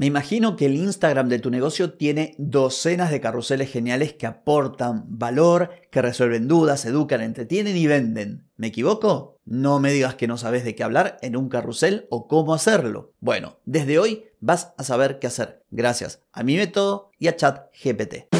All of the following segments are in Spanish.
Me imagino que el Instagram de tu negocio tiene docenas de carruseles geniales que aportan valor, que resuelven dudas, educan, entretienen y venden. ¿Me equivoco? No me digas que no sabes de qué hablar en un carrusel o cómo hacerlo. Bueno, desde hoy vas a saber qué hacer, gracias a mi método y a ChatGPT.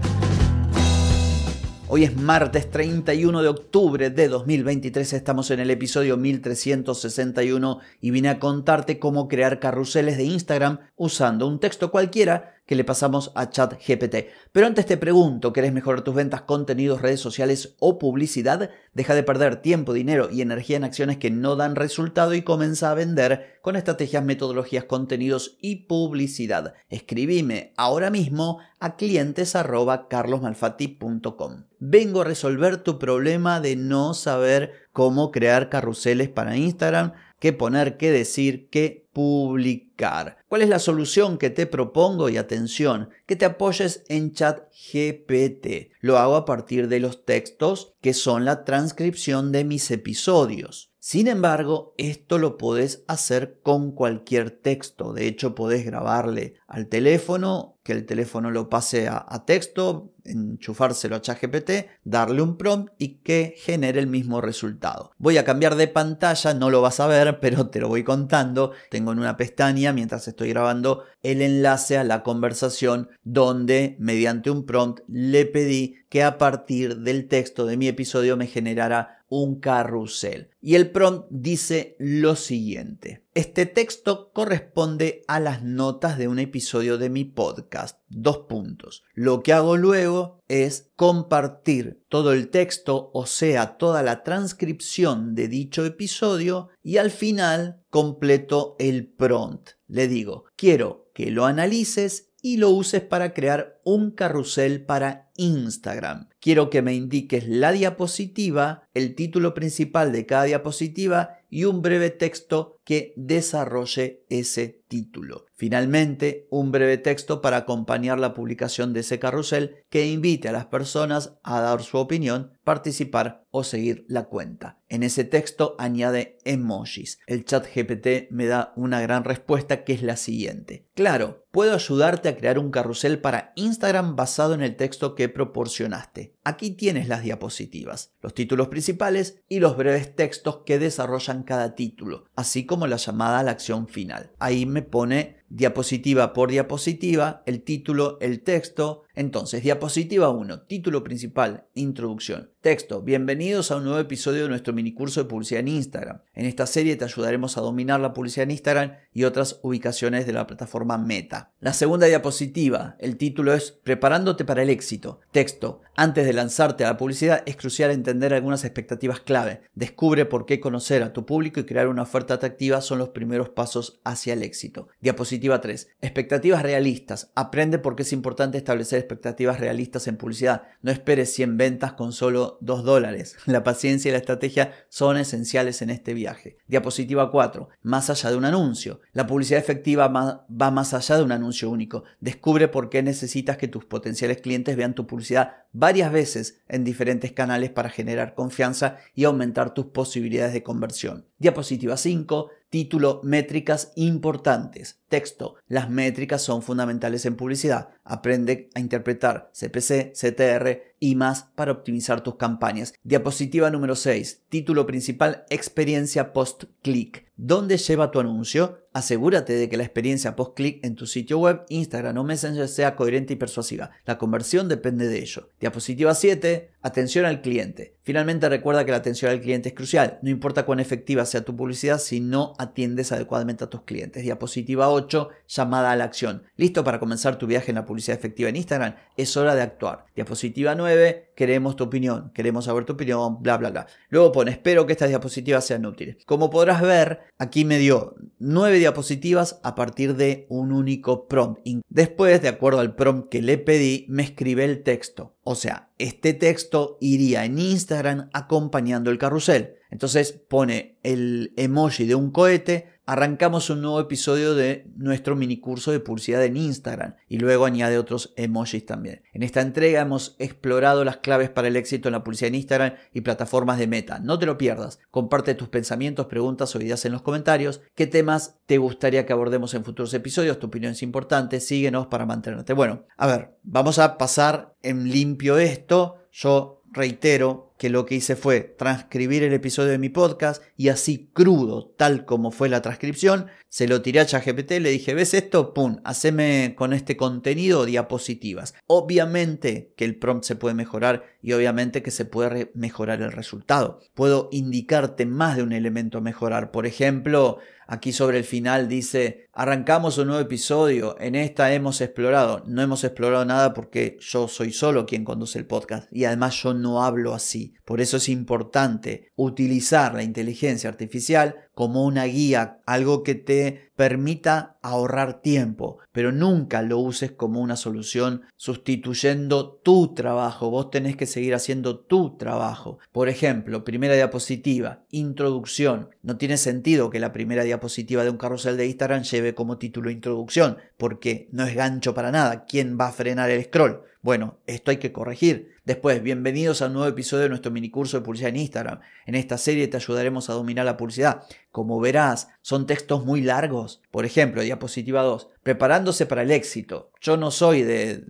Hoy es martes 31 de octubre de 2023, estamos en el episodio 1361 y vine a contarte cómo crear carruseles de Instagram usando un texto cualquiera que le pasamos a ChatGPT. Pero antes te pregunto, ¿querés mejorar tus ventas, contenidos, redes sociales o publicidad? Deja de perder tiempo, dinero y energía en acciones que no dan resultado y comienza a vender con estrategias, metodologías, contenidos y publicidad. Escribime ahora mismo a clientes@carlosmalfatti.com. Vengo a resolver tu problema de no saber cómo crear carruseles para Instagram qué poner, qué decir, qué publicar. ¿Cuál es la solución que te propongo? Y atención, que te apoyes en chat GPT. Lo hago a partir de los textos que son la transcripción de mis episodios. Sin embargo, esto lo podés hacer con cualquier texto. De hecho, podés grabarle al teléfono, que el teléfono lo pase a, texto, enchufárselo a ChatGPT, darle un prompt y que genere el mismo resultado. Voy a cambiar de pantalla, no lo vas a ver, pero te lo voy contando. Tengo en una pestaña, mientras estoy grabando, el enlace a la conversación donde mediante un prompt le pedí que a partir del texto de mi episodio me generara un carrusel. Y el prompt dice lo siguiente. Este texto corresponde a las notas de un episodio de mi podcast. Dos puntos. Lo que hago luego es compartir todo el texto, o sea, toda la transcripción de dicho episodio y al final completo el prompt. Le digo, quiero que lo analices y lo uses para crear un carrusel para Instagram. Quiero que me indiques la diapositiva, el título principal de cada diapositiva y un breve texto que desarrolle ese título. Finalmente, un breve texto para acompañar la publicación de ese carrusel que invite a las personas a dar su opinión, participar o seguir la cuenta. En ese texto añade emojis. El chat GPT me da una gran respuesta que es la siguiente. Claro, puedo ayudarte a crear un carrusel para Instagram basado en el texto que proporcionaste. Aquí tienes las diapositivas, los títulos principales y los breves textos que desarrollan cada título, así como la llamada a la acción final. Ahí me pone diapositiva por diapositiva, el título, el texto. Entonces, diapositiva 1, título principal, introducción. Texto, bienvenidos a un nuevo episodio de nuestro minicurso de publicidad en Instagram. En esta serie te ayudaremos a dominar la publicidad en Instagram y otras ubicaciones de la plataforma Meta. La segunda diapositiva, el título es Preparándote para el éxito. Texto, antes de lanzarte a la publicidad es crucial entender algunas expectativas clave. Descubre por qué conocer a tu público y crear una oferta atractiva son los primeros pasos hacia el éxito. Diapositiva 3. Expectativas realistas. Aprende por qué es importante establecer expectativas realistas en publicidad. No esperes 100 ventas con solo 2 dólares. La paciencia y la estrategia son esenciales en este viaje. Diapositiva 4. Más allá de un anuncio. La publicidad efectiva va más allá de un anuncio único. Descubre por qué necesitas que tus potenciales clientes vean tu publicidad varias veces en diferentes canales para generar confianza y aumentar tus posibilidades de conversión. Diapositiva 5. Título Métricas importantes. Texto. Las métricas son fundamentales en publicidad. Aprende a interpretar CPC, CTR y más para optimizar tus campañas. Diapositiva número 6. Título principal Experiencia post-click. ¿Dónde lleva tu anuncio? Asegúrate de que la experiencia post-click en tu sitio web, Instagram o Messenger sea coherente y persuasiva. La conversión depende de ello. Diapositiva 7. Atención al cliente. Finalmente recuerda que la atención al cliente es crucial. No importa cuán efectiva sea tu publicidad si no atiendes adecuadamente a tus clientes. Diapositiva 8. Llamada a la acción. ¿Listo para comenzar tu viaje en la publicidad efectiva en Instagram? Es hora de actuar. Diapositiva 9 queremos tu opinión, queremos saber tu opinión, bla, bla, bla. Luego pone, espero que estas diapositivas sean útiles. Como podrás ver, aquí me dio nueve diapositivas a partir de un único prompt. Después, de acuerdo al prompt que le pedí, me escribe el texto. O sea, este texto iría en Instagram acompañando el carrusel. Entonces pone el emoji de un cohete arrancamos un nuevo episodio de nuestro mini curso de publicidad en Instagram y luego añade otros emojis también. En esta entrega hemos explorado las claves para el éxito en la publicidad en Instagram y plataformas de meta. No te lo pierdas. Comparte tus pensamientos, preguntas o ideas en los comentarios. ¿Qué temas te gustaría que abordemos en futuros episodios? Tu opinión es importante. Síguenos para mantenerte. Bueno, a ver, vamos a pasar en limpio esto. Yo reitero que lo que hice fue transcribir el episodio de mi podcast y así crudo, tal como fue la transcripción, se lo tiré a ChatGPT, le dije, ¿ves esto? Pum, haceme con este contenido diapositivas. Obviamente que el prompt se puede mejorar y obviamente que se puede mejorar el resultado. Puedo indicarte más de un elemento a mejorar. Por ejemplo, aquí sobre el final dice, arrancamos un nuevo episodio, en esta hemos explorado. No hemos explorado nada porque yo soy solo quien conduce el podcast y además yo no hablo así. Por eso es importante utilizar la inteligencia artificial como una guía, algo que te permita ahorrar tiempo, pero nunca lo uses como una solución sustituyendo tu trabajo. Vos tenés que seguir haciendo tu trabajo. Por ejemplo, primera diapositiva, introducción. No tiene sentido que la primera diapositiva de un carrusel de Instagram lleve como título introducción, porque no es gancho para nada. ¿Quién va a frenar el scroll? Bueno, esto hay que corregir. Después, bienvenidos a un nuevo episodio de nuestro minicurso de publicidad en Instagram. En esta serie te ayudaremos a dominar la publicidad. Como verás, son textos muy largos. Por ejemplo, diapositiva 2, preparándose para el éxito. Yo no soy de,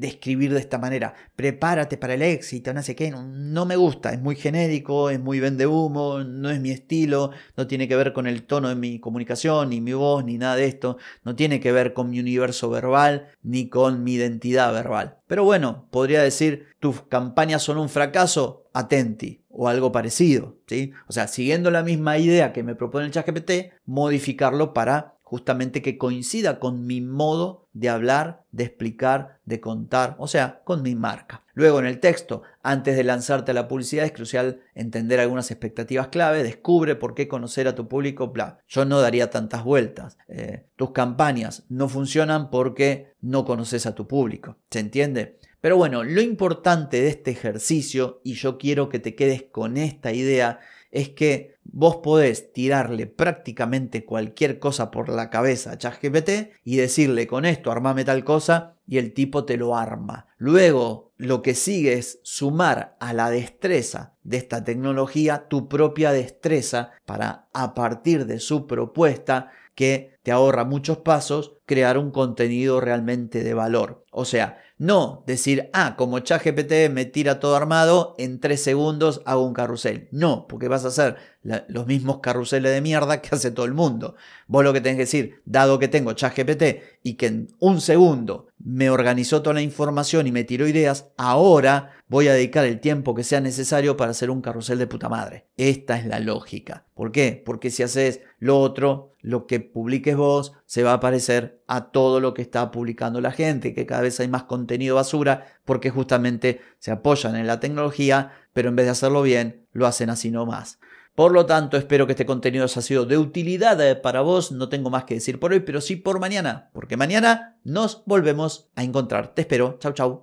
escribir de esta manera. Prepárate para el éxito, no sé qué. No, me gusta, es muy genérico, es muy vende humo, no es mi estilo, no tiene que ver con el tono de mi comunicación, ni mi voz, ni nada de esto. No tiene que ver con mi universo verbal, ni con mi identidad verbal. Pero bueno, podría decir, tus campañas son un fracaso, atenti o algo parecido, ¿sí? O sea, siguiendo la misma idea que me propone el ChatGPT, modificarlo para justamente que coincida con mi modo de hablar, de explicar, de contar, o sea, con mi marca. Luego en el texto, antes de lanzarte a la publicidad, es crucial entender algunas expectativas clave, descubre por qué conocer a tu público, bla. Yo no daría tantas vueltas. Eh, tus campañas no funcionan porque no conoces a tu público, ¿se entiende? Pero bueno, lo importante de este ejercicio, y yo quiero que te quedes con esta idea, es que vos podés tirarle prácticamente cualquier cosa por la cabeza a ChatGPT y decirle con esto armame tal cosa y el tipo te lo arma. Luego lo que sigue es sumar a la destreza de esta tecnología tu propia destreza para a partir de su propuesta que te ahorra muchos pasos, crear un contenido realmente de valor. O sea, no decir, ah, como ChatGPT me tira todo armado, en tres segundos hago un carrusel. No, porque vas a hacer los mismos carruseles de mierda que hace todo el mundo. Vos lo que tenés que decir, dado que tengo ChatGPT y que en un segundo me organizó toda la información y me tiró ideas, ahora voy a dedicar el tiempo que sea necesario para hacer un carrusel de puta madre. Esta es la lógica. ¿Por qué? Porque si haces lo otro, lo que publiques vos se va a parecer a todo lo que está publicando la gente, que cada vez hay más contenido basura porque justamente se apoyan en la tecnología, pero en vez de hacerlo bien, lo hacen así nomás. Por lo tanto, espero que este contenido haya sido de utilidad eh, para vos. No tengo más que decir por hoy, pero sí por mañana, porque mañana nos volvemos a encontrar. Te espero. Chau, chau.